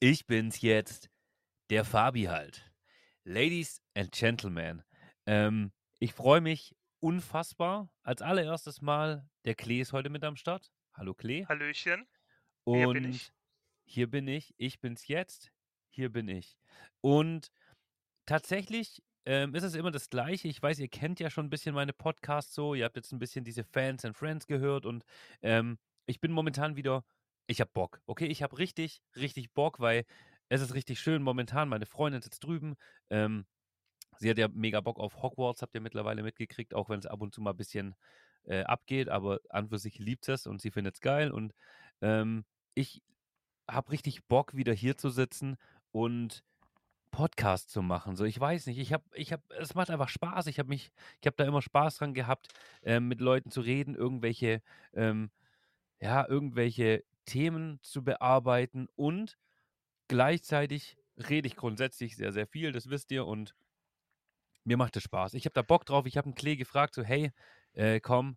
Ich bin's jetzt, der Fabi halt. Ladies and Gentlemen, ähm, ich freue mich unfassbar. Als allererstes Mal, der Klee ist heute mit am Start. Hallo Klee. Hallöchen. Und Hier bin ich. hier bin ich. Ich bin's jetzt. Hier bin ich. Und tatsächlich ähm, ist es immer das Gleiche. Ich weiß, ihr kennt ja schon ein bisschen meine Podcasts so. Ihr habt jetzt ein bisschen diese Fans and Friends gehört und ähm, ich bin momentan wieder, ich habe Bock. Okay, ich habe richtig, richtig Bock, weil es ist richtig schön momentan. Meine Freundin sitzt drüben. Ähm, sie hat ja mega Bock auf Hogwarts, habt ihr mittlerweile mitgekriegt, auch wenn es ab und zu mal ein bisschen äh, abgeht, aber an für sich liebt es und sie findet es geil und ähm, ich habe richtig Bock, wieder hier zu sitzen und Podcast zu machen. So, ich weiß nicht, ich habe, ich habe, es macht einfach Spaß. Ich habe mich, ich habe da immer Spaß dran gehabt, ähm, mit Leuten zu reden, irgendwelche, ähm, ja, irgendwelche Themen zu bearbeiten und gleichzeitig rede ich grundsätzlich sehr, sehr viel, das wisst ihr und mir macht es Spaß. Ich habe da Bock drauf. Ich habe einen Klee gefragt, so, hey, äh, komm,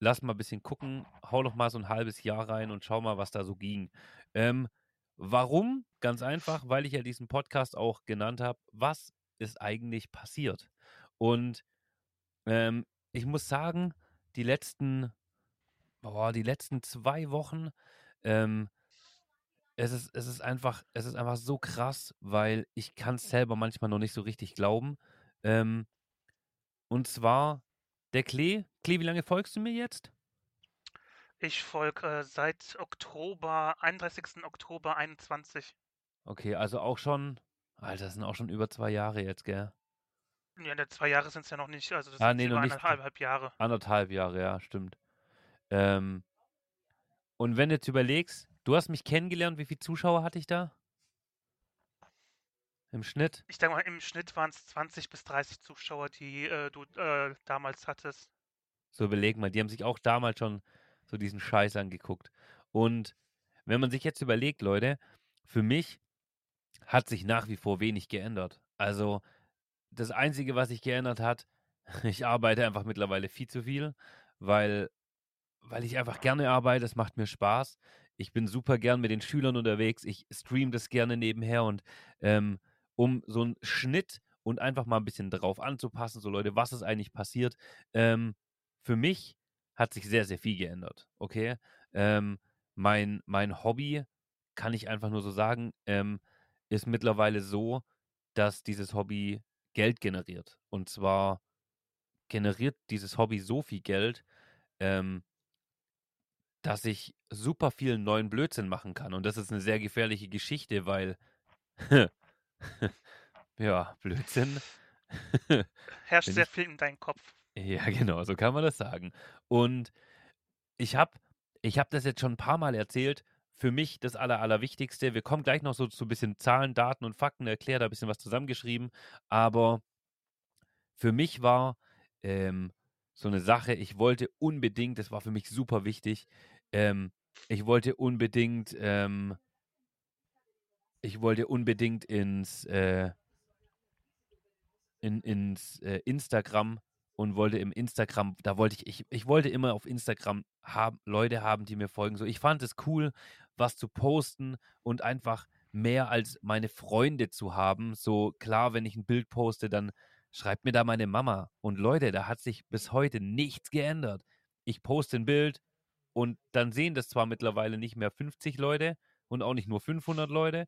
lass mal ein bisschen gucken, hau noch mal so ein halbes Jahr rein und schau mal, was da so ging. Ähm, warum? Ganz einfach, weil ich ja diesen Podcast auch genannt habe, was ist eigentlich passiert? Und ähm, ich muss sagen, die letzten, boah, die letzten zwei Wochen, ähm, es ist, es ist einfach, es ist einfach so krass, weil ich kann es selber manchmal noch nicht so richtig glauben. Ähm, und zwar der Klee. Klee, wie lange folgst du mir jetzt? Ich folge äh, seit Oktober, 31. Oktober 21. Okay, also auch schon, Alter, das sind auch schon über zwei Jahre jetzt, gell? Ja, ne, zwei Jahre sind es ja noch nicht, also das Ah, sind nee, über eineinhalb Jahre. Anderthalb Jahre, ja, stimmt. Ähm, und wenn du jetzt überlegst, du hast mich kennengelernt, wie viele Zuschauer hatte ich da? Im Schnitt? Ich denke mal, im Schnitt waren es 20 bis 30 Zuschauer, die äh, du äh, damals hattest. So überleg mal, die haben sich auch damals schon so diesen Scheiß angeguckt. Und wenn man sich jetzt überlegt, Leute, für mich hat sich nach wie vor wenig geändert. Also das Einzige, was sich geändert hat, ich arbeite einfach mittlerweile viel zu viel, weil, weil ich einfach gerne arbeite, es macht mir Spaß. Ich bin super gern mit den Schülern unterwegs, ich stream das gerne nebenher und ähm, um so einen Schnitt und einfach mal ein bisschen drauf anzupassen, so Leute, was ist eigentlich passiert, ähm, für mich hat sich sehr, sehr viel geändert, okay? Ähm, mein, mein Hobby, kann ich einfach nur so sagen, ähm, ist mittlerweile so, dass dieses Hobby Geld generiert. Und zwar generiert dieses Hobby so viel Geld, ähm, dass ich super viel neuen Blödsinn machen kann. Und das ist eine sehr gefährliche Geschichte, weil, ja, Blödsinn. Herrscht sehr viel in deinem Kopf. Ja, genau, so kann man das sagen. Und ich habe ich hab das jetzt schon ein paar Mal erzählt. Für mich das Aller, Allerwichtigste. Wir kommen gleich noch so zu ein bisschen Zahlen, Daten und Fakten, erkläre da ein bisschen was zusammengeschrieben. Aber für mich war ähm, so eine Sache, ich wollte unbedingt, das war für mich super wichtig, ähm, ich wollte unbedingt, ähm, ich wollte unbedingt ins, äh, in, ins äh, Instagram und wollte im Instagram, da wollte ich, ich, ich wollte immer auf Instagram haben, Leute haben, die mir folgen. So, ich fand es cool, was zu posten und einfach mehr als meine Freunde zu haben. So klar, wenn ich ein Bild poste, dann schreibt mir da meine Mama. Und Leute, da hat sich bis heute nichts geändert. Ich poste ein Bild und dann sehen das zwar mittlerweile nicht mehr 50 Leute und auch nicht nur 500 Leute,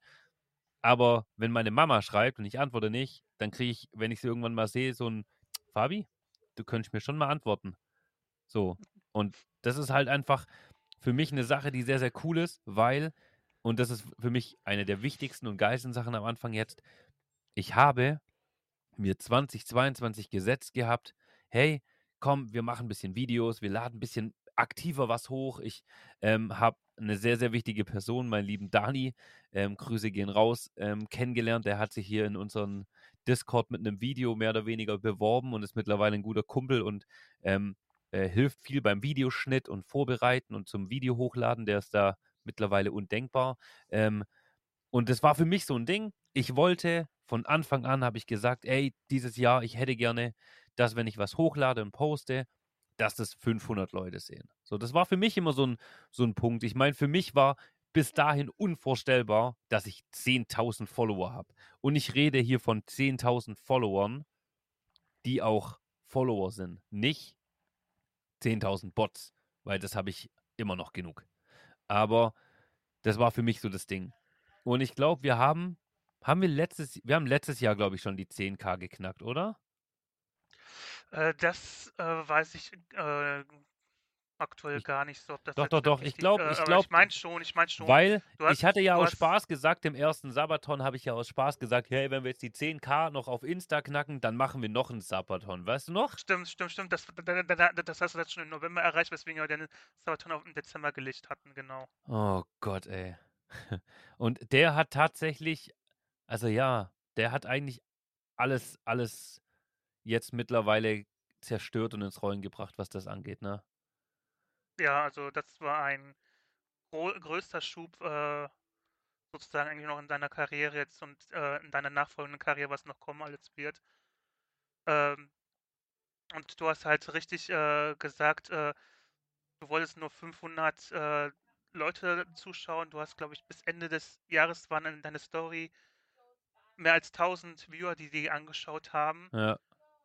aber wenn meine Mama schreibt und ich antworte nicht, dann kriege ich, wenn ich sie irgendwann mal sehe, so ein Fabi, du könntest mir schon mal antworten. So. Und das ist halt einfach für mich eine Sache, die sehr, sehr cool ist, weil, und das ist für mich eine der wichtigsten und geilsten Sachen am Anfang jetzt, ich habe mir 2022 gesetzt gehabt, hey, komm, wir machen ein bisschen Videos, wir laden ein bisschen aktiver was hoch. Ich ähm, habe eine sehr, sehr wichtige Person, meinen lieben Dani, ähm, Grüße gehen raus, ähm, kennengelernt. Der hat sich hier in unserem Discord mit einem Video mehr oder weniger beworben und ist mittlerweile ein guter Kumpel und ähm, äh, hilft viel beim Videoschnitt und Vorbereiten und zum Video hochladen. Der ist da mittlerweile undenkbar. Ähm, und das war für mich so ein Ding. Ich wollte von Anfang an, habe ich gesagt, ey, dieses Jahr, ich hätte gerne, dass wenn ich was hochlade und poste, dass das 500 Leute sehen. So, das war für mich immer so ein, so ein Punkt. Ich meine, für mich war bis dahin unvorstellbar, dass ich 10.000 Follower habe. Und ich rede hier von 10.000 Followern, die auch Follower sind. Nicht 10.000 Bots, weil das habe ich immer noch genug. Aber das war für mich so das Ding. Und ich glaube, wir haben, haben wir letztes, wir haben letztes Jahr, glaube ich, schon die 10k geknackt, oder? Äh, das äh, weiß ich äh, aktuell Ich- gar nicht so, ob das Doch, doch, doch, ich die- glaub- äh, ich aber glaub, ich meine schon, ich meine schon. Weil hast- ich hatte ja aus hast- Spaß gesagt, im ersten Sabaton habe ich ja aus Spaß gesagt, hey, wenn wir jetzt die 10k noch auf Insta knacken, dann machen wir noch einen Sabaton. Weißt du noch? Stimmt, stimmt, stimmt. Das, da- da- da- das hast du jetzt schon im November erreicht, weswegen wir den Sabaton auf den Dezember gelegt hatten, genau. Oh Gott, ey. Und der hat tatsächlich, also ja, der hat eigentlich alles, alles jetzt mittlerweile zerstört und ins Rollen gebracht, was das angeht, ne? Ja, also das war ein größter Schub äh, sozusagen eigentlich noch in deiner Karriere jetzt und äh, in deiner nachfolgenden Karriere, was noch kommen alles wird. Ähm, und du hast halt richtig äh, gesagt, äh, du wolltest nur 500 äh, Leute zuschauen. Du hast, glaube ich, bis Ende des Jahres waren in deiner Story mehr als 1000 Viewer, die die angeschaut haben. Ja.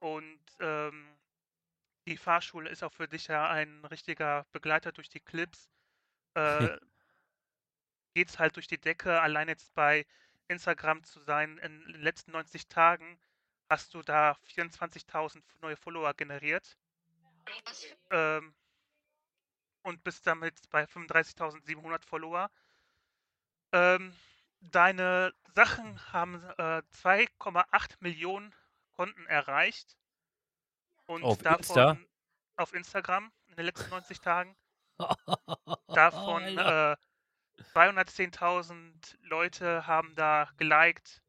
Und ähm, die Fahrschule ist auch für dich ja ein richtiger Begleiter durch die Clips. Äh, geht's halt durch die Decke. Allein jetzt bei Instagram zu sein, in den letzten 90 Tagen hast du da 24.000 neue Follower generiert. Ähm, und bist damit bei 35.700 Follower. Ähm, deine Sachen haben äh, 2,8 Millionen Konten erreicht. Und Auf davon Insta? auf Instagram in den letzten 90 Tagen. Davon äh, 210.000 Leute haben da geliked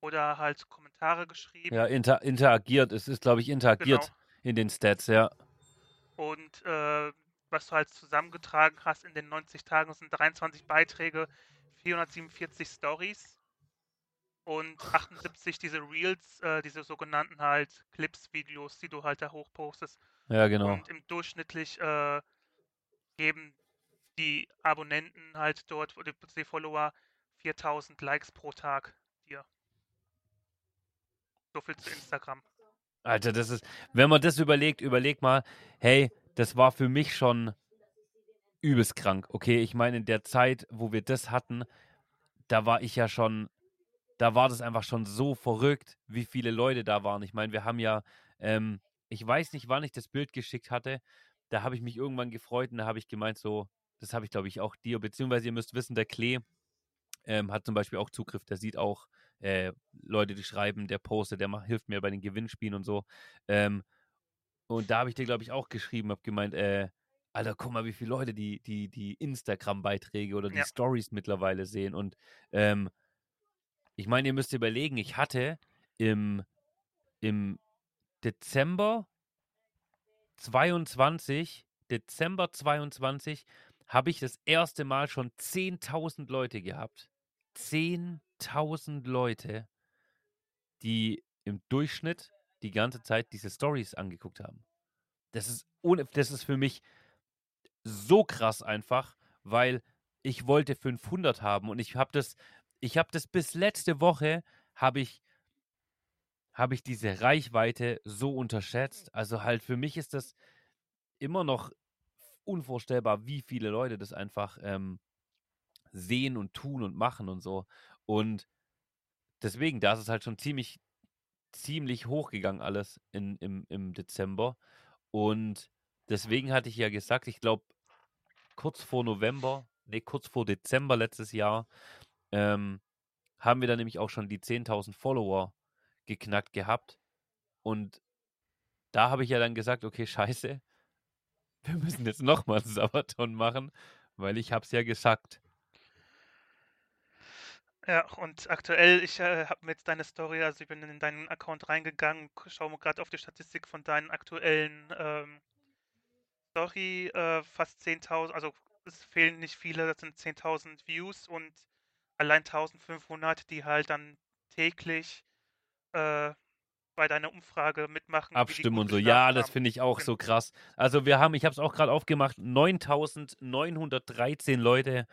oder halt Kommentare geschrieben. Ja, inter interagiert. Es ist, glaube ich, interagiert Genau. in den Stats, ja. Und äh, was du halt zusammengetragen hast in den 90 Tagen, sind 23 Beiträge, 447 Stories und 78 diese Reels, äh, diese sogenannten halt Clips, Videos, die du halt da hochpostest. Ja, genau. Und im durchschnittlich äh, geben die Abonnenten halt dort, die, die Follower, 4000 Likes pro Tag dir. So viel zu Instagram. Alter, das ist, wenn man das überlegt, überleg mal, hey, das war für mich schon übelst krank. Okay, ich meine, in der Zeit, wo wir das hatten, da war ich ja schon, da war das einfach schon so verrückt, wie viele Leute da waren. Ich meine, wir haben ja, ähm, ich weiß nicht, wann ich das Bild geschickt hatte. Da habe ich mich irgendwann gefreut und da habe ich gemeint, so, das habe ich, glaube ich, auch dir, beziehungsweise ihr müsst wissen, der Klee ähm, hat zum Beispiel auch Zugriff, der sieht auch äh, Leute, die schreiben, der postet, der macht, hilft mir bei den Gewinnspielen und so. Ähm, und da habe ich dir, glaube ich, auch geschrieben, habe gemeint, äh, Alter, guck mal, wie viele Leute die, die, die Instagram-Beiträge oder die Ja. Stories mittlerweile sehen. Und ähm, ich meine, ihr müsst überlegen, ich hatte im, im Dezember 22, Dezember 22, habe ich das erste Mal schon 10.000 Leute gehabt. 10.000 Leute, die im Durchschnitt die ganze Zeit diese Stories angeguckt haben. Das ist, ohne, das ist für mich so krass einfach, weil ich wollte 500 haben und ich habe das, ich habe das bis letzte Woche habe ich habe ich diese Reichweite so unterschätzt. Also halt für mich ist das immer noch unvorstellbar, wie viele Leute das einfach ähm, sehen und tun und machen und so. Und deswegen, da ist es halt schon ziemlich, ziemlich hochgegangen alles in, im, im Dezember. Und deswegen hatte ich ja gesagt, ich glaube, kurz vor November, nee, kurz vor Dezember letztes Jahr, ähm, haben wir dann nämlich auch schon die 10.000 Follower geknackt gehabt. Und da habe ich ja dann gesagt, okay, scheiße, wir müssen jetzt nochmal einen Sabaton machen, weil ich habe es ja gesagt. Ja, und aktuell, ich äh, habe mir jetzt deine Story, also ich bin in deinen Account reingegangen, schaue mal gerade auf die Statistik von deinen aktuellen ähm, Story, äh, fast 10.000, also es fehlen nicht viele, das sind 10.000 Views und allein 1.500, die halt dann täglich äh, bei deiner Umfrage mitmachen. Abstimmen und so. Ja, das haben. finde ich auch Genau. so krass. Also wir haben, ich habe es auch gerade aufgemacht, 9.913 Leute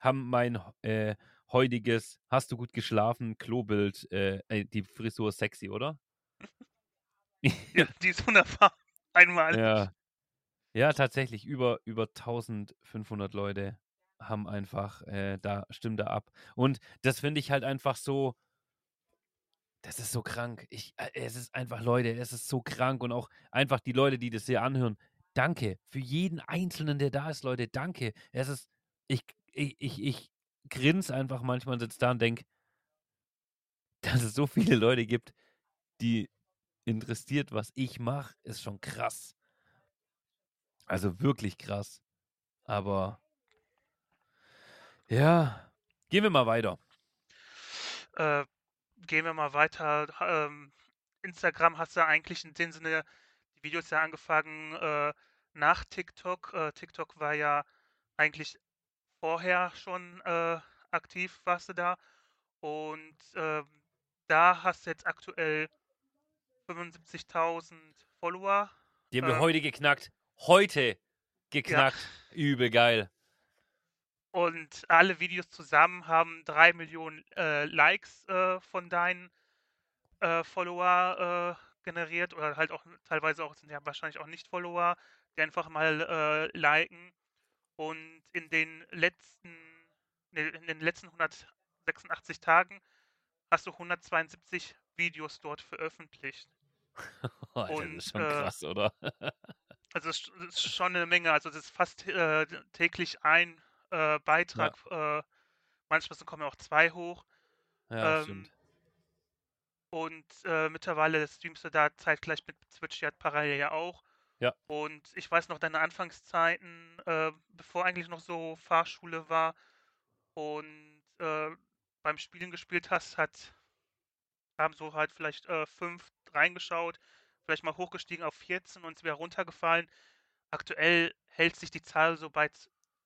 haben mein äh, heutiges Hast du gut geschlafen Klobild, äh, äh, die Frisur sexy, oder? Ja, die ist wunderbar. Einmalig. Ja. Ja, tatsächlich, über, über 1500 Leute haben einfach, äh, da, stimmen da ab. Und das finde ich halt einfach so, das ist so krank. Ich, äh, es ist einfach, Leute, es ist so krank. Und auch einfach die Leute, die das hier anhören, danke. Für jeden Einzelnen, der da ist, Leute, danke. Es ist, ich, ich, ich, ich grinse einfach manchmal und sitze da und denke, dass es so viele Leute gibt, die interessiert, was ich mache, ist schon krass. Also wirklich krass. Aber ja, gehen wir mal weiter. Äh, gehen wir mal weiter. Ähm, Instagram hast du eigentlich in dem Sinne die Videos ja angefangen äh, nach TikTok. Äh, TikTok war ja eigentlich vorher schon äh, aktiv, warst du da. Und ähm, da hast du jetzt aktuell 75.000 Follower. Die haben wir Ähm, heute geknackt. Heute geknackt. Übel geil. Und alle Videos zusammen haben drei Millionen äh, Likes äh, von deinen äh, Follower äh, generiert oder halt auch teilweise auch sind ja wahrscheinlich auch nicht Follower, die einfach mal äh, liken. Und in den letzten nee, in den letzten 186 Tagen hast du 172 Videos dort veröffentlicht. Alter, Und, das ist schon äh, krass, oder? Also es ist- schon eine Menge. Also das ist fast täglich ein äh, Beitrag. Äh, manchmal sind- kommen auch zwei hoch. ja, ähm, stimmt. Und äh, mittlerweile streamst du da zeitgleich mit Twitch ja parallel ja auch. Ja. Und ich weiß noch deine Anfangszeiten, äh, bevor eigentlich noch so Fahrschule war und äh, beim Spielen gespielt hast, hat haben so halt vielleicht äh, fünf reingeschaut, vielleicht mal hochgestiegen auf 14 und wieder runtergefallen. Aktuell hält sich die Zahl so bei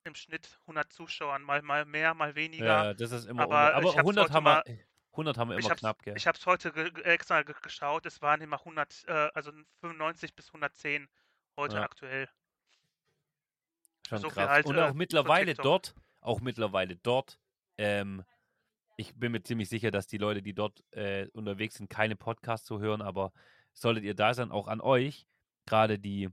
im Schnitt 100 Zuschauern, mal, mal mehr, mal weniger. Ja, das ist immer aber aber, aber ich hab's 100 heute haben wir, mal- 100 haben wir immer knapp, gell? ich hab's heute ge ge- extra ge geschaut, es waren immer 100, äh, also 95 bis 110 heute Ja. aktuell. Schon so krass. halt, Und äh, auch von mittlerweile dort, auch mittlerweile dort, ähm, ich bin mir ziemlich sicher, dass die Leute, die dort äh, unterwegs sind, keine Podcasts so hören, aber solltet ihr da sein, auch an euch, gerade die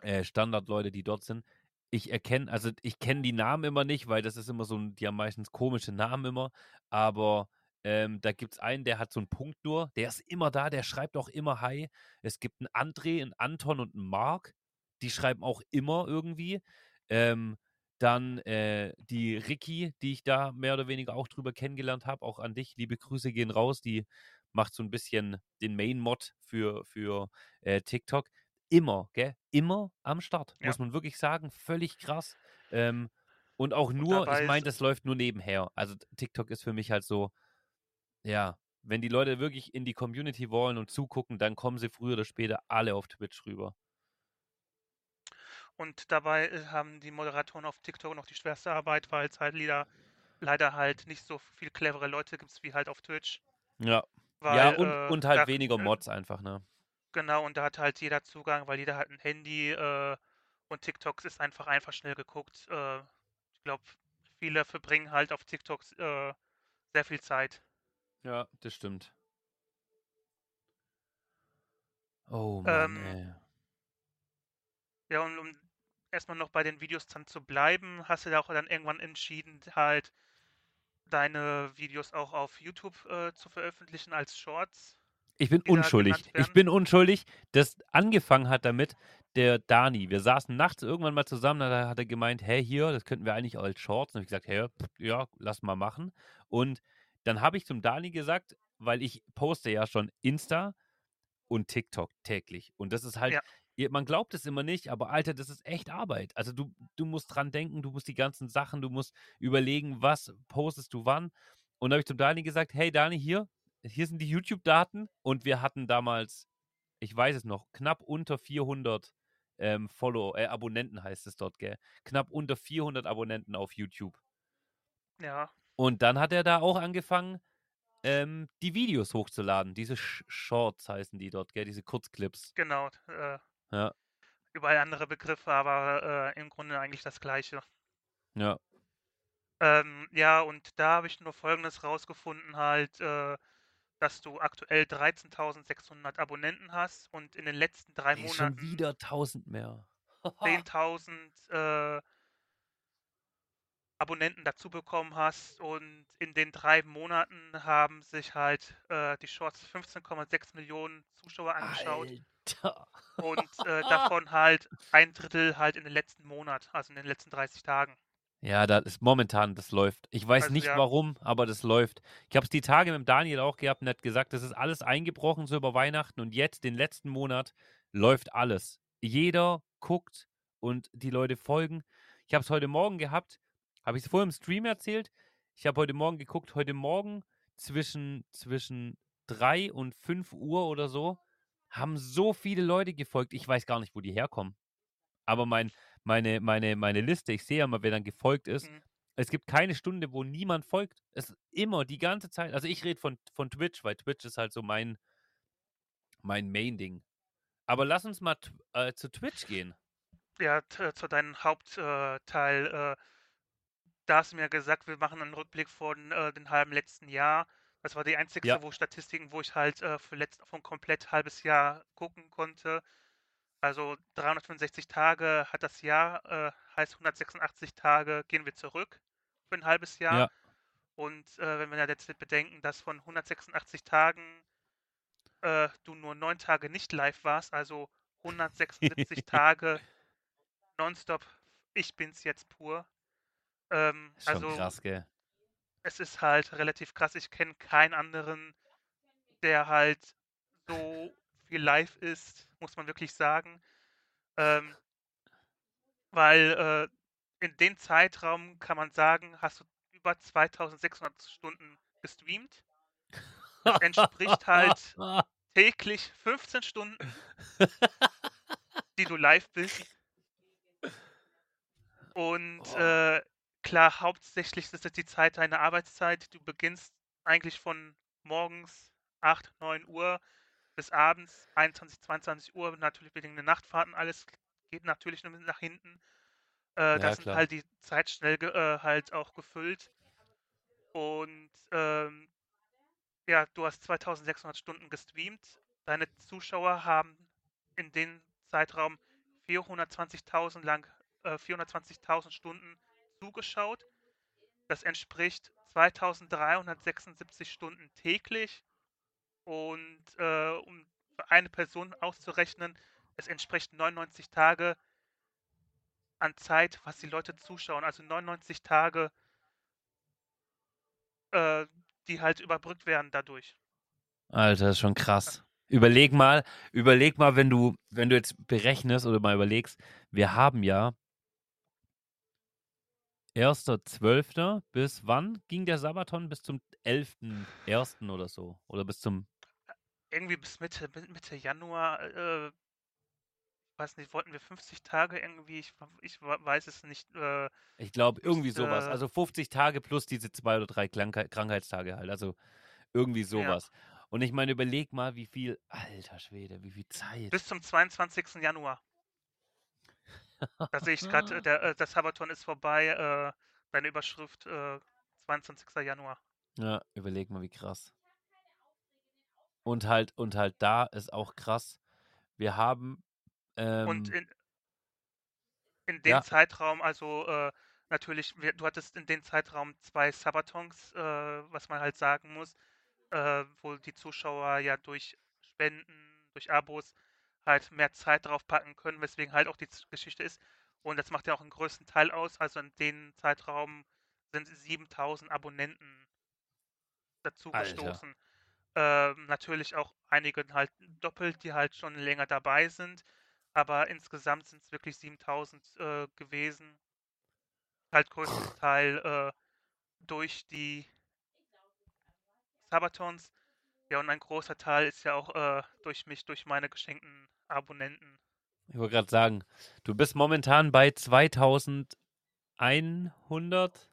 äh, Standardleute, die dort sind, ich erkenne, also ich kenne die Namen immer nicht, weil das ist immer so, ein, die haben meistens komische Namen immer, aber ähm, da gibt es einen, der hat so einen Punkt nur, der ist immer da, der schreibt auch immer Hi. Es gibt einen André, einen Anton und einen Mark, die schreiben auch immer irgendwie. Ähm, dann äh, die Ricky, die ich da mehr oder weniger auch drüber kennengelernt habe, auch an dich. Liebe Grüße gehen raus. Die macht so ein bisschen den Main-Mod für, für äh, TikTok. Immer, gell? Immer am Start, Ja. muss man wirklich sagen. Völlig krass. Ähm, und auch nur, dabei ich meine, das läuft nur nebenher. Also TikTok ist für mich halt so, ja, wenn die Leute wirklich in die Community wollen und zugucken, dann kommen sie früher oder später alle auf Twitch rüber. Und dabei äh, haben die Moderatoren auf TikTok noch die schwerste Arbeit, weil es halt leider, leider halt nicht so viel clevere Leute gibt wie halt auf Twitch. Ja. Weil, ja, und, äh, und halt da- weniger äh, Mods einfach, ne? Genau, und da hat halt jeder Zugang, weil jeder hat ein Handy äh, und TikTok ist einfach einfach schnell geguckt. Äh, ich glaube, viele verbringen halt auf TikTok äh, sehr viel Zeit. Ja, das stimmt. Oh Mann, Ähm, ey. Ja, und um erstmal noch bei den Videos dann zu bleiben, hast du da auch dann irgendwann entschieden, halt deine Videos auch auf YouTube äh, zu veröffentlichen als Shorts. Ich bin die da unschuldig. Ich bin unschuldig. Das angefangen hat damit der Dani. Wir saßen nachts irgendwann mal zusammen, da hat er gemeint, hey, hier, das könnten wir eigentlich als Shorts. Und ich gesagt, hey, ja, lass mal machen. Und dann habe ich zum Dani gesagt, weil ich poste ja schon Insta und TikTok täglich. Und das ist halt, Ja. man glaubt es immer nicht, aber Alter, das ist echt Arbeit. Also du, du musst dran denken, du musst die ganzen Sachen, du musst überlegen, was postest du wann. Und da habe ich zum Dani gesagt, hey Dani, hier, hier sind die YouTube-Daten. Und wir hatten damals, ich weiß es noch, knapp unter 400 ähm, Follow, äh, Abonnenten heißt es dort, gell? Knapp unter 400 Abonnenten auf YouTube. Ja, Und dann hat er da auch angefangen, ähm, die Videos hochzuladen. Diese Sh Shorts heißen die dort, gell? Diese Kurzclips. genau. Äh, Ja. Überall andere Begriffe, aber äh, im Grunde eigentlich das Gleiche. Ja. Ähm, ja, und da habe ich nur Folgendes rausgefunden halt, äh, dass du aktuell 13.600 Abonnenten hast und in den letzten 3 Ey, schon Monaten wieder 1000 mehr. 10.000, äh Abonnenten dazu bekommen hast und in den 3 Monaten haben sich halt, äh, die Shorts 15,6 Millionen Zuschauer angeschaut Alter. und, äh, davon halt 1/3 halt in den letzten Monat, also in den letzten 30 Tagen. Ja, das ist momentan das läuft. Ich weiß Also, nicht ja. warum, aber das läuft. Ich habe es die Tage mit dem Daniel auch gehabt und hat gesagt, das ist alles eingebrochen so über Weihnachten und jetzt den letzten Monat läuft alles. Jeder guckt und die Leute folgen. Ich habe es heute Morgen gehabt, habe ich es vorher im Stream erzählt. Ich habe heute Morgen geguckt, heute Morgen zwischen zwischen 3 und 5 Uhr oder so haben so viele Leute gefolgt. Ich weiß gar nicht, wo die herkommen. Aber mein meine meine meine Liste, ich sehe ja mal, wer dann gefolgt ist. Mhm. Es gibt keine Stunde, wo niemand folgt. Es ist immer die ganze Zeit also, ich rede von von Twitch, weil Twitch ist halt so mein mein Main-Ding. Aber lass uns mal äh, zu Twitch gehen. Ja, t zu deinem Hauptteil, äh, äh da hast du mir gesagt, wir machen 'nen Rückblick von, äh, den halben letzten Jahr. Das war die Ja. einzigste, wo Statistiken, wo ich halt, äh, für letzt von komplett halbes Jahr gucken konnte. Also, 365 Tage hat das Jahr, äh, heißt 186 Tage gehen wir zurück für 'n halbes Jahr. Ja. Und, äh, wenn wir jetzt bedenken, dass von 186 Tagen, äh, du nur 9 Tage nicht live warst, also 176 Tage nonstop ich bin's jetzt pur. Ähm, schon also krass, gell? es ist halt relativ krass. Ich kenne keinen anderen, der halt so viel live ist, muss man wirklich sagen. Ähm weil, äh, in den Zeitraum kann man sagen, hast du über 2.600 Stunden gestreamt. Das entspricht halt täglich 15 Stunden die du live bist. Und, Oh. äh, klar, hauptsächlich ist das die Zeit deiner Arbeitszeit. Du beginnst eigentlich von morgens 8, 9:00 bis abends 21, 22:00, natürlich wegen den Nachtfahrten alles geht natürlich nur nach hinten. Äh, da Ja, sind klar. halt die Zeit schnell äh, halt auch gefüllt. Und, ähm, ja, du hast 2.600 Stunden gestreamt. Deine Zuschauer haben in den Zeitraum 420.000 lang äh, 420.000 Stunden zugeschaut. Das entspricht 2.376 Stunden täglich. Und, äh, um eine Person auszurechnen, es entspricht 99 Tage an Zeit, was die Leute zuschauen. Also 99 Tage äh, die halt überbrückt werden dadurch. Alter, das ist schon krass. Überleg mal überleg mal, wenn du wenn du jetzt berechnest oder mal überlegst, wir haben ja 1.12. bis wann ging der Sabaton? Bis zum 11.01. oder so? Oder bis zum Irgendwie bis Mitte Mi Mitte Januar, äh weiß nicht, wollten wir 50 Tage irgendwie? Ich ich weiß es nicht, äh Ich glaube, irgendwie müsste so was. Also 50 Tage plus diese 2 oder 3 Klankhei Krankheitstage halt. Also irgendwie so Ja. Und ich meine, überleg mal, wie viel alter Schwede, wie viel Zeit. Bis zum 22. Januar. Da sehe ich grad, äh, der äh, der Sabaton ist vorbei, äh, deine Überschrift, äh, 22. Januar. Ja, überleg mal, wie krass. Und halt und halt da ist auch krass, wir haben, Und ähm in in dem Ja. Zeitraum, also, äh, natürlich, wir du hattest in dem Zeitraum 2 Sabatons, äh, was man halt sagen muss, äh, wo die Zuschauer ja durch Spenden, durch Abos halt mehr Zeit drauf packen können, weswegen halt auch die Geschichte ist. Und das macht ja auch 'n größten Teil aus. Also, in den Zeitraum sind 7.000 Abonnenten dazu Alter. gestoßen. Ähm, natürlich auch einige halt doppelt, die halt schon länger dabei sind, aber insgesamt sind's wirklich 7.000, äh, gewesen. Halt größten Teil, äh, durch die Sabatons. Ja, und ein großer Teil ist ja auch, äh, durch mich, durch meine geschenkten Abonnenten. Ich wollte grad sagen, du bist momentan bei 2.100?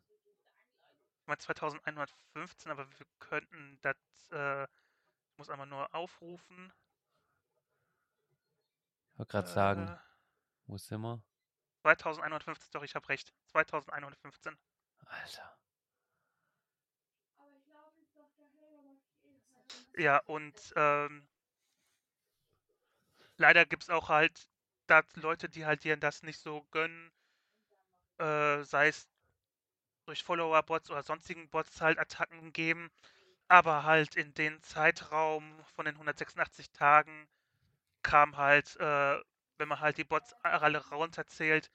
mal 2115, aber wir könnten das, äh, ich muss einmal nur aufrufen. Ich wollte gerade äh, sagen, wo sind wir? 2115, doch, ich habe recht. 2115. Alter. Ja, und ähm, leider gibt es auch halt da Leute, die halt dir das nicht so gönnen, äh, sei es durch Follower-Bots oder sonstigen Bots halt Attacken geben, aber halt in den Zeitraum von den 186 Tagen kam halt, äh, wenn man halt die Bots alle runterzählt,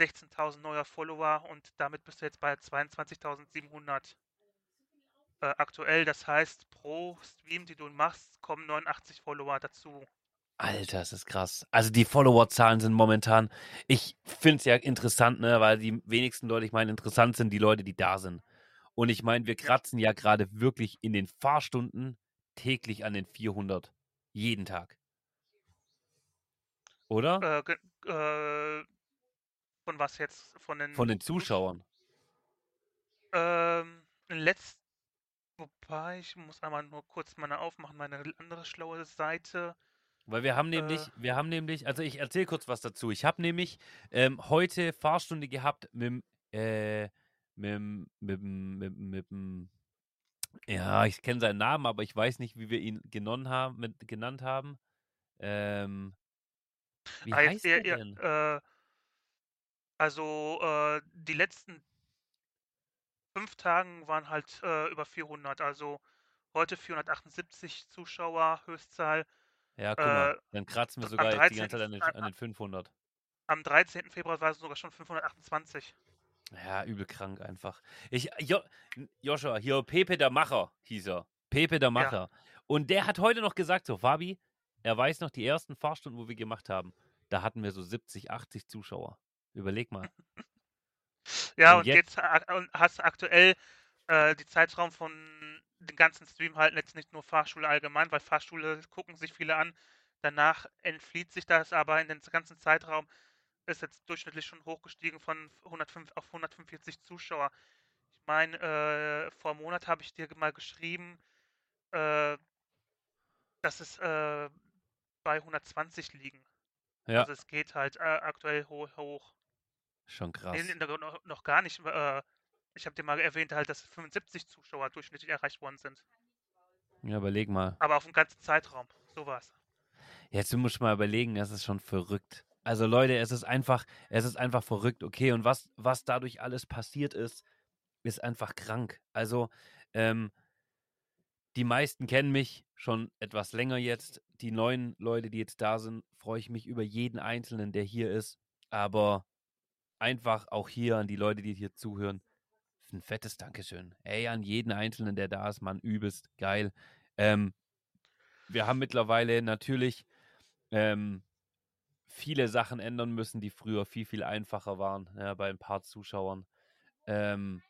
16.000 neuer Follower und damit bist du jetzt bei 22.700 äh, aktuell. Das heißt, pro Stream, die du machst, kommen 89 Follower dazu. Alter, das ist krass. Also die Follower-Zahlen sind momentan, ich finde es ja interessant, ne, weil die wenigsten Leute, ich meine, interessant sind die Leute, die da sind. Und ich meine, wir kratzen ja, ja gerade wirklich in den Fahrstunden täglich an den 400. Jeden Tag. Oder? Äh, äh, von was jetzt? Von den, von den Zuschauern. Ähm, letzt, wobei, ich muss einmal nur kurz meine aufmachen, meine andere schlaue Seite. Weil wir haben nämlich, äh, wir haben nämlich, also ich erzähle kurz was dazu. Ich habe nämlich ähm, heute Fahrstunde gehabt mit, äh, mit, mit, mit, mit, mit ja, ich kenne seinen Namen, aber ich weiß nicht, wie wir ihn genommen haben, mit, genannt haben. Ähm, wie ah, heißt der denn? Äh, also äh, die letzten fünf Tagen waren halt äh, über 400. Also heute 478 Zuschauer Höchstzahl. Ja, guck mal, äh, dann kratzen wir sogar 13, die ganze Zeit an den, an den 500. Am 13. Februar war es sogar schon 528. Ja, übel krank einfach. Ich, jo, Joshua, hier Pepe der Macher hieß er. Pepe der Macher. Ja. Und der hat heute noch gesagt, so, Fabi, er weiß noch die ersten Fahrstunden, wo wir gemacht haben. Da hatten wir so 70, 80 Zuschauer. Überleg mal. ja, und, und jetzt, jetzt, hast du aktuell äh, die Zeitraum von den ganzen Stream halten jetzt nicht nur Fahrschule allgemein, weil Fahrschule gucken sich viele an. Danach entflieht sich das, aber in den ganzen Zeitraum ist jetzt durchschnittlich schon hochgestiegen von 105 auf 145 Zuschauer. Ich meine, äh, vor einem Monat habe ich dir mal geschrieben, äh, dass es äh, bei 120 liegen. Ja. Also es geht halt äh, aktuell ho hoch. Schon krass. Nee, noch, noch, gar nicht. Ich habe dir mal erwähnt, halt, dass 75 Zuschauer durchschnittlich erreicht worden sind. Ja, überleg mal. Aber auf dem ganzen Zeitraum. So war's. Jetzt musst du mal überlegen, das ist schon verrückt. Also Leute, es ist einfach, es ist einfach verrückt, okay. Und was, was dadurch alles passiert ist, ist einfach krank. Also, ähm, die meisten kennen mich schon etwas länger jetzt. Die neuen Leute, die jetzt da sind, freue ich mich über jeden Einzelnen, der hier ist. Aber einfach auch hier an die Leute, die hier zuhören, ein fettes Dankeschön. Ey, an jeden Einzelnen, der da ist, Mann, übelst geil. Ähm, wir haben mittlerweile natürlich ähm, viele Sachen ändern müssen, die früher viel, viel einfacher waren ja, bei ein paar Zuschauern. Ähm,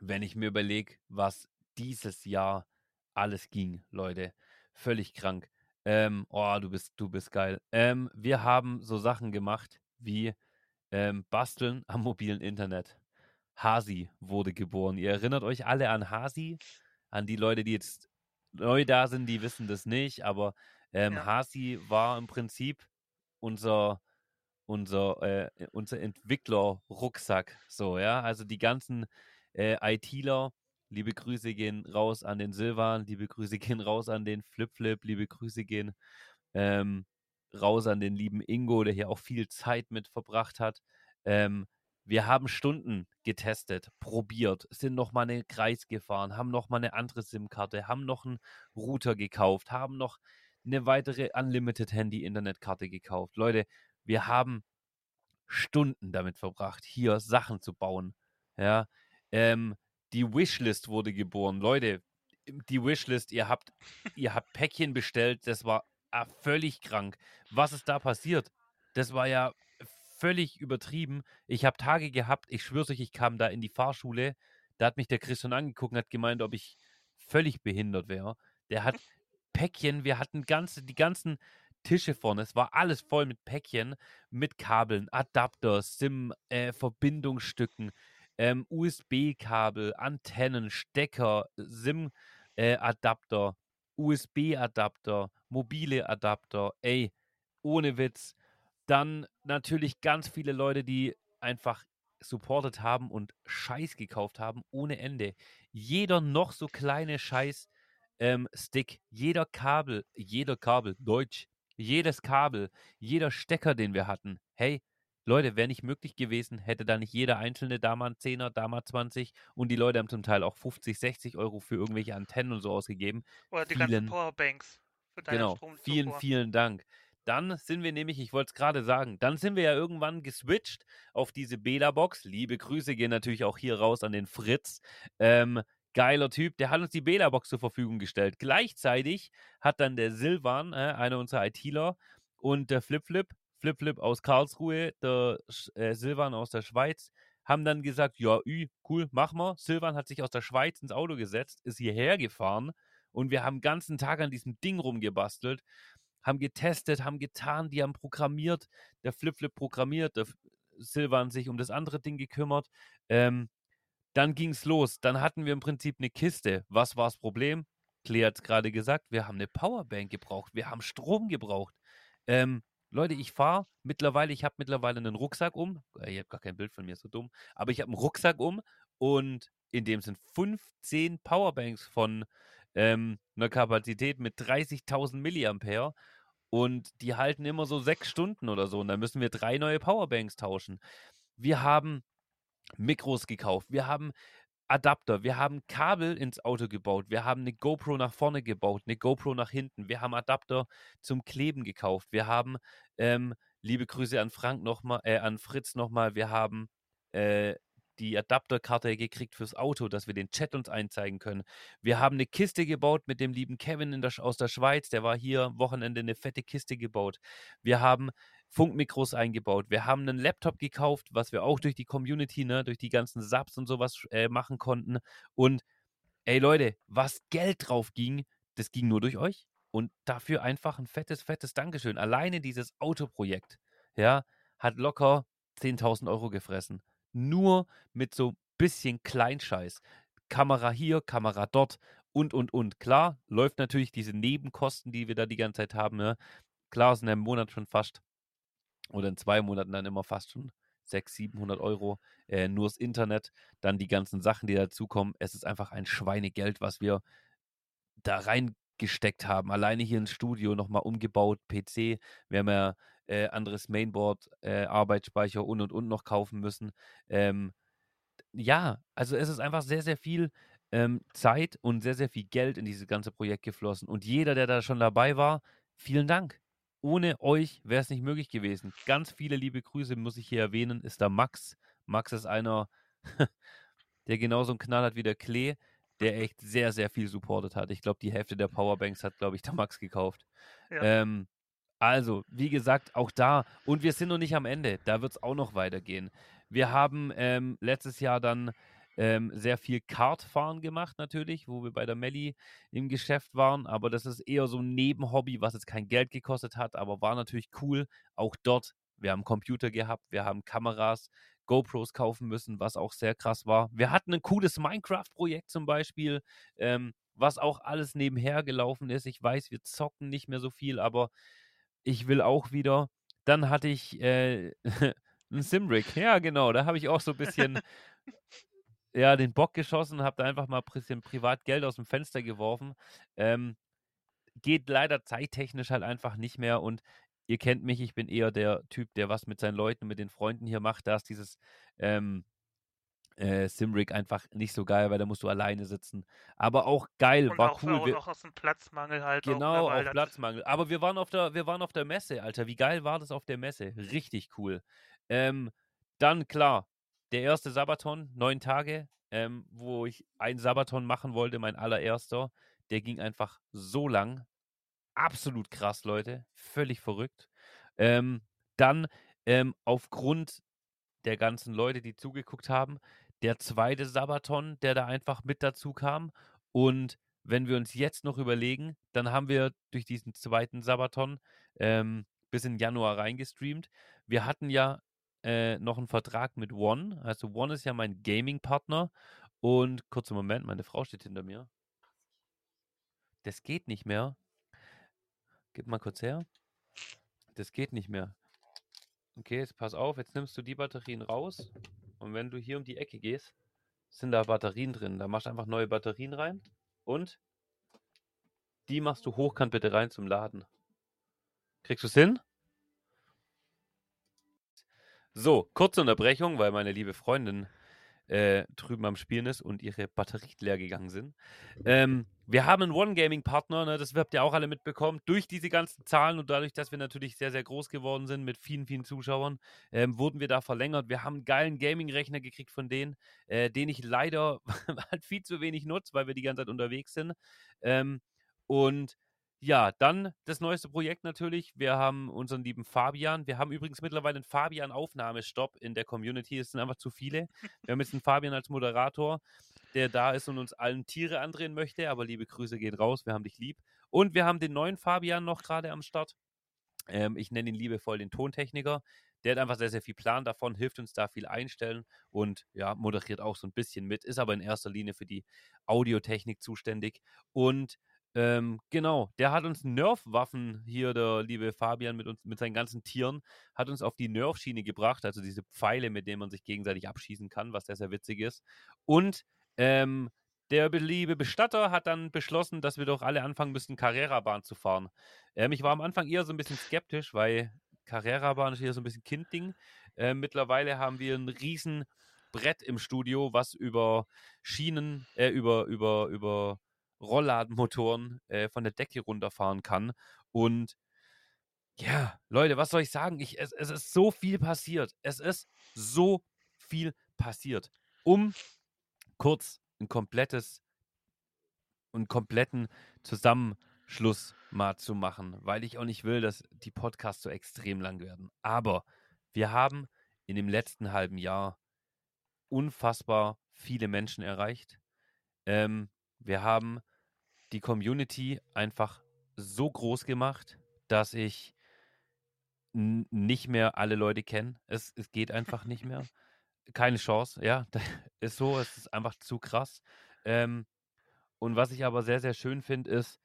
wenn ich mir überlege, was dieses Jahr alles ging, Leute. Völlig krank. Ähm, oh, du bist, du bist geil. Ähm, wir haben so Sachen gemacht wie ähm, Basteln am mobilen Internet. Hasi wurde geboren. Ihr erinnert euch alle an Hasi? An die Leute, die jetzt neu da sind, die wissen das nicht, aber ähm, ja. Hasi war im Prinzip unser, unser, äh, unser Entwickler-Rucksack. So, ja. Also die ganzen äh, ITler, Liebe Grüße gehen raus an den Silvan, liebe Grüße gehen raus an den Flip-Flip, liebe Grüße gehen ähm, raus an den lieben Ingo, der hier auch viel Zeit mit verbracht hat. Ähm, wir haben Stunden getestet, probiert, sind nochmal einen Kreis gefahren, haben nochmal eine andere SIM-Karte, haben noch einen Router gekauft, haben noch eine weitere Unlimited Handy-Internetkarte gekauft. Leute, wir haben Stunden damit verbracht, hier Sachen zu bauen. Ja, ähm, die Wishlist wurde geboren. Leute, die Wishlist, ihr habt, ihr habt Päckchen bestellt, das war ah, völlig krank. Was ist da passiert? Das war ja völlig übertrieben. Ich habe Tage gehabt, ich schwör's euch, ich kam da in die Fahrschule, da hat mich der Christian angeguckt und hat gemeint, ob ich völlig behindert wäre. Der hat Päckchen, wir hatten ganze, die ganzen Tische vorne, es war alles voll mit Päckchen, mit Kabeln, Adapter, SIM, äh, Verbindungsstücken, ähm, USB-Kabel, Antennen, Stecker, SIM-Adapter, äh, USB-Adapter, mobile Adapter, ey, ohne Witz. Dann natürlich ganz viele Leute, die einfach supportet haben und Scheiß gekauft haben ohne Ende. Jeder noch so kleine Scheiß ähm, Stick, jeder Kabel, jeder Kabel, Deutsch, jedes Kabel, jeder Stecker, den wir hatten. Hey, Leute, wäre nicht möglich gewesen, hätte da nicht jeder einzelne da mal einen Zehner, da mal 20 und die Leute haben zum Teil auch 50, 60 Euro für irgendwelche Antennen und so ausgegeben. Oder die ganzen Powerbanks für deine genau, vielen, vielen Dank. Dann sind wir nämlich, ich wollte es gerade sagen, dann sind wir ja irgendwann geswitcht auf diese Bela-Box. Liebe Grüße gehen natürlich auch hier raus an den Fritz. Ähm, geiler Typ, der hat uns die Bela-Box zur Verfügung gestellt. Gleichzeitig hat dann der Silvan, äh, einer unserer ITler, und der Flip-Flip, Flip-Flip aus Karlsruhe, der äh, Silvan aus der Schweiz, haben dann gesagt, ja, ü, cool, mach mal. Silvan hat sich aus der Schweiz ins Auto gesetzt, ist hierher gefahren und wir haben den ganzen Tag an diesem Ding rumgebastelt haben getestet, haben getan, die haben programmiert, der Flip-Flip programmiert, der Silvan sich um das andere Ding gekümmert. Ähm, dann ging es los. Dann hatten wir im Prinzip eine Kiste. Was war das Problem? Claire hat es gerade gesagt, wir haben eine Powerbank gebraucht, wir haben Strom gebraucht. Ähm, Leute, ich fahre mittlerweile, ich habe mittlerweile einen Rucksack um. Äh, ihr habt gar kein Bild von mir, so dumm. Aber ich habe einen Rucksack um und in dem sind 15 Powerbanks von ähm, einer Kapazität mit 30.000 Milliampere und die halten immer so sechs Stunden oder so und dann müssen wir drei neue Powerbanks tauschen. Wir haben Mikros gekauft, wir haben Adapter, wir haben Kabel ins Auto gebaut, wir haben eine GoPro nach vorne gebaut, eine GoPro nach hinten, wir haben Adapter zum Kleben gekauft, wir haben, ähm, liebe Grüße an Frank nochmal, äh, an Fritz nochmal, wir haben äh, die Adapterkarte gekriegt fürs Auto, dass wir den Chat uns einzeigen können. Wir haben eine Kiste gebaut mit dem lieben Kevin der, aus der Schweiz, der war hier am Wochenende eine fette Kiste gebaut. Wir haben Funkmikros eingebaut. Wir haben einen Laptop gekauft, was wir auch durch die Community, ne, durch die ganzen Subs und sowas äh, machen konnten. Und ey Leute, was Geld drauf ging, das ging nur durch euch. Und dafür einfach ein fettes, fettes Dankeschön. Alleine dieses Autoprojekt, ja, hat locker 10.000 Euro gefressen nur mit so bisschen Kleinscheiß. Kamera hier, Kamera dort und, und, und. Klar, läuft natürlich diese Nebenkosten, die wir da die ganze Zeit haben. Ne? Klar, sind im Monat schon fast oder in zwei Monaten dann immer fast schon 600, 700 Euro. Äh, nur das Internet, dann die ganzen Sachen, die dazukommen. Es ist einfach ein Schweinegeld, was wir da reingesteckt haben. Alleine hier ins Studio nochmal umgebaut, PC. Wir haben ja äh, anderes Mainboard, äh, Arbeitsspeicher und und und noch kaufen müssen. Ähm, ja, also es ist einfach sehr, sehr viel ähm, Zeit und sehr, sehr viel Geld in dieses ganze Projekt geflossen. Und jeder, der da schon dabei war, vielen Dank. Ohne euch wäre es nicht möglich gewesen. Ganz viele liebe Grüße muss ich hier erwähnen, ist da Max. Max ist einer, der genauso einen Knall hat wie der Klee, der echt sehr, sehr viel supportet hat. Ich glaube, die Hälfte der Powerbanks hat, glaube ich, der Max gekauft. Ja. Ähm, also, wie gesagt, auch da, und wir sind noch nicht am Ende, da wird es auch noch weitergehen. Wir haben ähm, letztes Jahr dann ähm, sehr viel Kartfahren gemacht, natürlich, wo wir bei der Melli im Geschäft waren, aber das ist eher so ein Nebenhobby, was jetzt kein Geld gekostet hat, aber war natürlich cool. Auch dort, wir haben Computer gehabt, wir haben Kameras, GoPros kaufen müssen, was auch sehr krass war. Wir hatten ein cooles Minecraft-Projekt zum Beispiel, ähm, was auch alles nebenher gelaufen ist. Ich weiß, wir zocken nicht mehr so viel, aber ich will auch wieder. Dann hatte ich äh, einen Simrick. Ja, genau. Da habe ich auch so ein bisschen ja, den Bock geschossen, habe da einfach mal ein bisschen privat Geld aus dem Fenster geworfen. Ähm, geht leider zeittechnisch halt einfach nicht mehr und ihr kennt mich, ich bin eher der Typ, der was mit seinen Leuten, mit den Freunden hier macht. Da ist dieses ähm, äh, Simrick einfach nicht so geil, weil da musst du alleine sitzen. Aber auch geil, und war auch, cool. Wir, auch aus dem Platzmangel halt. Genau, auch, ne, auch Platzmangel. Aber wir waren auf der, wir waren auf der Messe, Alter. Wie geil war das auf der Messe? Richtig cool. Ähm, dann klar, der erste Sabaton, neun Tage, ähm, wo ich einen Sabaton machen wollte, mein allererster. Der ging einfach so lang. Absolut krass, Leute. Völlig verrückt. Ähm, dann ähm, aufgrund der ganzen Leute, die zugeguckt haben, der zweite Sabaton, der da einfach mit dazu kam. Und wenn wir uns jetzt noch überlegen, dann haben wir durch diesen zweiten Sabaton ähm, bis in Januar reingestreamt. Wir hatten ja äh, noch einen Vertrag mit One. Also One ist ja mein Gaming-Partner. Und kurzer Moment, meine Frau steht hinter mir. Das geht nicht mehr. Gib mal kurz her. Das geht nicht mehr. Okay, jetzt pass auf, jetzt nimmst du die Batterien raus und wenn du hier um die Ecke gehst, sind da Batterien drin. Da machst du einfach neue Batterien rein und Die machst du hochkant bitte rein zum Laden. Kriegst du es hin? So, kurze Unterbrechung, weil meine liebe Freundin äh, drüben am Spielen ist und ihre Batterien leer gegangen sind. Ähm, wir haben einen One-Gaming-Partner, ne, das habt ihr auch alle mitbekommen, durch diese ganzen Zahlen und dadurch, dass wir natürlich sehr, sehr groß geworden sind mit vielen, vielen Zuschauern, ähm, wurden wir da verlängert. Wir haben einen geilen Gaming-Rechner gekriegt von denen, äh, den ich leider halt viel zu wenig nutze, weil wir die ganze Zeit unterwegs sind. Ähm, und ja, dann das neueste Projekt natürlich. Wir haben unseren lieben Fabian. Wir haben übrigens mittlerweile einen Fabian-Aufnahmestopp in der Community. Es sind einfach zu viele. Wir haben jetzt einen Fabian als Moderator, der da ist und uns allen Tiere andrehen möchte. Aber liebe Grüße gehen raus. Wir haben dich lieb. Und wir haben den neuen Fabian noch gerade am Start. Ähm, ich nenne ihn liebevoll den Tontechniker. Der hat einfach sehr, sehr viel Plan davon, hilft uns da viel einstellen und ja, moderiert auch so ein bisschen mit, ist aber in erster Linie für die Audiotechnik zuständig. Und ähm, genau, der hat uns Nerf-Waffen hier, der liebe Fabian mit uns, mit seinen ganzen Tieren, hat uns auf die Nerf-Schiene gebracht, also diese Pfeile, mit denen man sich gegenseitig abschießen kann, was sehr, sehr witzig ist. Und ähm, der liebe Bestatter hat dann beschlossen, dass wir doch alle anfangen müssen, Carrera-Bahn zu fahren. Ähm, ich war am Anfang eher so ein bisschen skeptisch, weil Carrera-Bahn ist hier so ein bisschen Kindding. Ähm, mittlerweile haben wir ein riesen Brett im Studio, was über Schienen, äh, über, über, über Rollladenmotoren äh, von der Decke runterfahren kann. Und ja, Leute, was soll ich sagen? Ich, es, es ist so viel passiert. Es ist so viel passiert. Um kurz ein komplettes, einen kompletten Zusammenschluss mal zu machen, weil ich auch nicht will, dass die Podcasts so extrem lang werden. Aber wir haben in dem letzten halben Jahr unfassbar viele Menschen erreicht. Ähm, wir haben die Community einfach so groß gemacht, dass ich nicht mehr alle Leute kenne. Es, es geht einfach nicht mehr. Keine Chance, ja. Ist so, es ist einfach zu krass. Ähm, und was ich aber sehr, sehr schön finde, ist,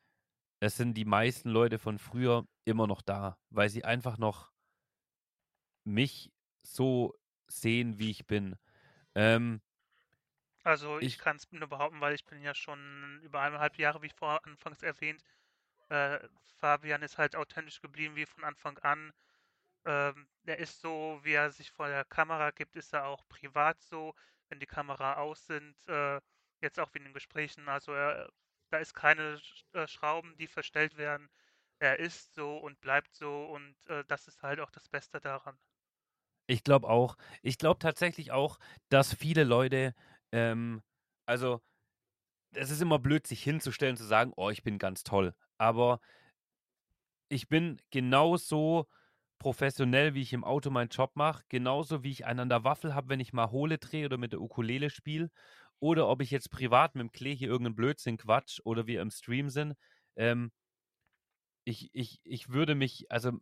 es sind die meisten Leute von früher immer noch da, weil sie einfach noch mich so sehen, wie ich bin. Ähm, also ich, ich kann es nur behaupten, weil ich bin ja schon über eineinhalb Jahre, wie vor anfangs erwähnt. Äh, Fabian ist halt authentisch geblieben wie von Anfang an. Ähm, er ist so, wie er sich vor der Kamera gibt, ist er auch privat so, wenn die Kamera aus sind. Äh, jetzt auch wie in den Gesprächen. Also er, da ist keine äh, Schrauben, die verstellt werden. Er ist so und bleibt so und äh, das ist halt auch das Beste daran. Ich glaube auch. Ich glaube tatsächlich auch, dass viele Leute ähm, also, es ist immer blöd, sich hinzustellen, zu sagen, oh, ich bin ganz toll. Aber ich bin genauso professionell, wie ich im Auto meinen Job mache, genauso wie ich einen an der Waffel habe, wenn ich mal Hole drehe oder mit der Ukulele spiele, oder ob ich jetzt privat mit dem Klee hier irgendeinen Blödsinn quatsch oder wir im Stream sind. Ähm, ich, ich, ich würde mich, also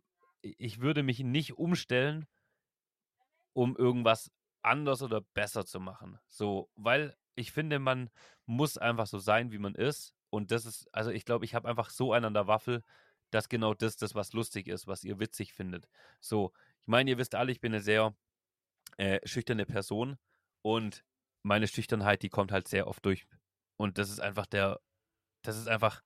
ich würde mich nicht umstellen, um irgendwas anders oder besser zu machen. So, weil ich finde, man muss einfach so sein, wie man ist. Und das ist, also ich glaube, ich habe einfach so einen an der Waffel, dass genau das, das, was lustig ist, was ihr witzig findet. So, ich meine, ihr wisst alle, ich bin eine sehr äh, schüchterne Person und meine Schüchternheit, die kommt halt sehr oft durch. Und das ist einfach der, das ist einfach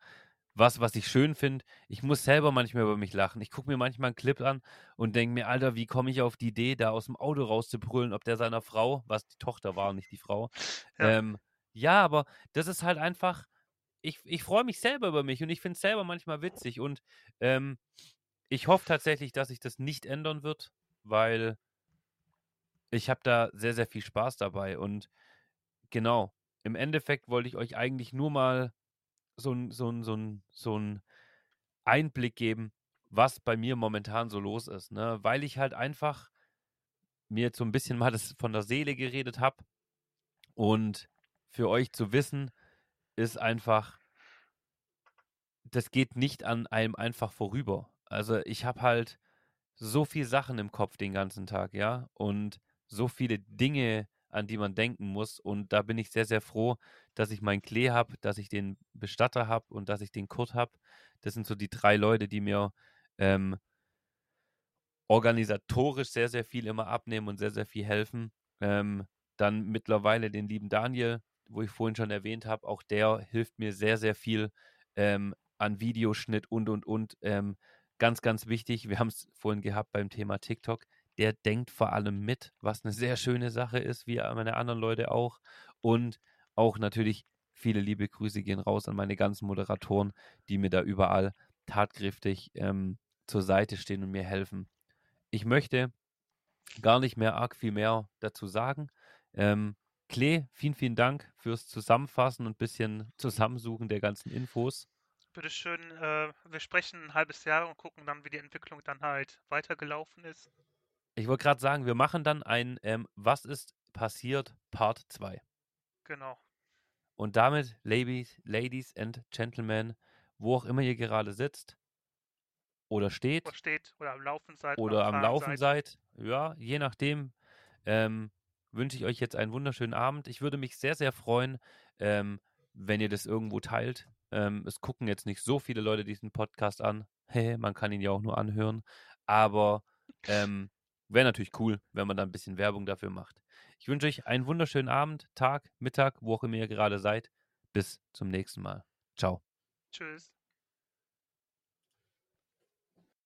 was, was ich schön finde. Ich muss selber manchmal über mich lachen. Ich gucke mir manchmal einen Clip an und denke mir, Alter, wie komme ich auf die Idee, da aus dem Auto rauszubrüllen, ob der seiner Frau, was die Tochter war, nicht die Frau. Ja, ähm, ja aber das ist halt einfach, ich, ich freue mich selber über mich und ich finde es selber manchmal witzig und ähm, ich hoffe tatsächlich, dass sich das nicht ändern wird, weil ich habe da sehr, sehr viel Spaß dabei und genau, im Endeffekt wollte ich euch eigentlich nur mal so ein, so ein, so ein, so ein Einblick geben, was bei mir momentan so los ist, ne? Weil ich halt einfach mir jetzt so ein bisschen mal das von der Seele geredet habe. Und für euch zu wissen, ist einfach, das geht nicht an einem einfach vorüber. Also ich habe halt so viele Sachen im Kopf den ganzen Tag, ja, und so viele Dinge, an die man denken muss. Und da bin ich sehr, sehr froh, dass ich meinen Klee habe, dass ich den Bestatter habe und dass ich den Kurt habe. Das sind so die drei Leute, die mir ähm, organisatorisch sehr, sehr viel immer abnehmen und sehr, sehr viel helfen. Ähm, dann mittlerweile den lieben Daniel, wo ich vorhin schon erwähnt habe, auch der hilft mir sehr, sehr viel, ähm, an Videoschnitt und, und, und. Ähm, ganz, ganz wichtig, wir haben es vorhin gehabt beim Thema TikTok, der denkt vor allem mit, was eine sehr schöne Sache ist, wie meine anderen Leute auch. Und auch natürlich viele liebe Grüße gehen raus an meine ganzen Moderatoren, die mir da überall tatkräftig ähm, zur Seite stehen und mir helfen. Ich möchte gar nicht mehr arg viel mehr dazu sagen. Ähm, Klee, vielen, vielen Dank fürs Zusammenfassen und ein bisschen Zusammensuchen der ganzen Infos. Bitteschön, äh, wir sprechen ein halbes Jahr und gucken dann, wie die Entwicklung dann halt weitergelaufen ist. Ich wollte gerade sagen, wir machen dann ein ähm, Was ist passiert Part 2. Genau. Und damit, Ladies, Ladies and Gentlemen, wo auch immer ihr gerade sitzt oder steht, Oder steht oder am Laufen seid. oder am Laufen seid, ja, je nachdem, ähm, wünsche ich euch jetzt einen wunderschönen Abend. Ich würde mich sehr, sehr freuen, ähm, wenn ihr das irgendwo teilt. Ähm, es gucken jetzt nicht so viele Leute diesen Podcast an. Hey, man kann ihn ja auch nur anhören. Aber ähm, wäre natürlich cool, wenn man da ein bisschen Werbung dafür macht. Ich wünsche euch einen wunderschönen Abend, Tag, Mittag, wo auch immer ihr gerade seid. Bis zum nächsten Mal. Ciao. Tschüss.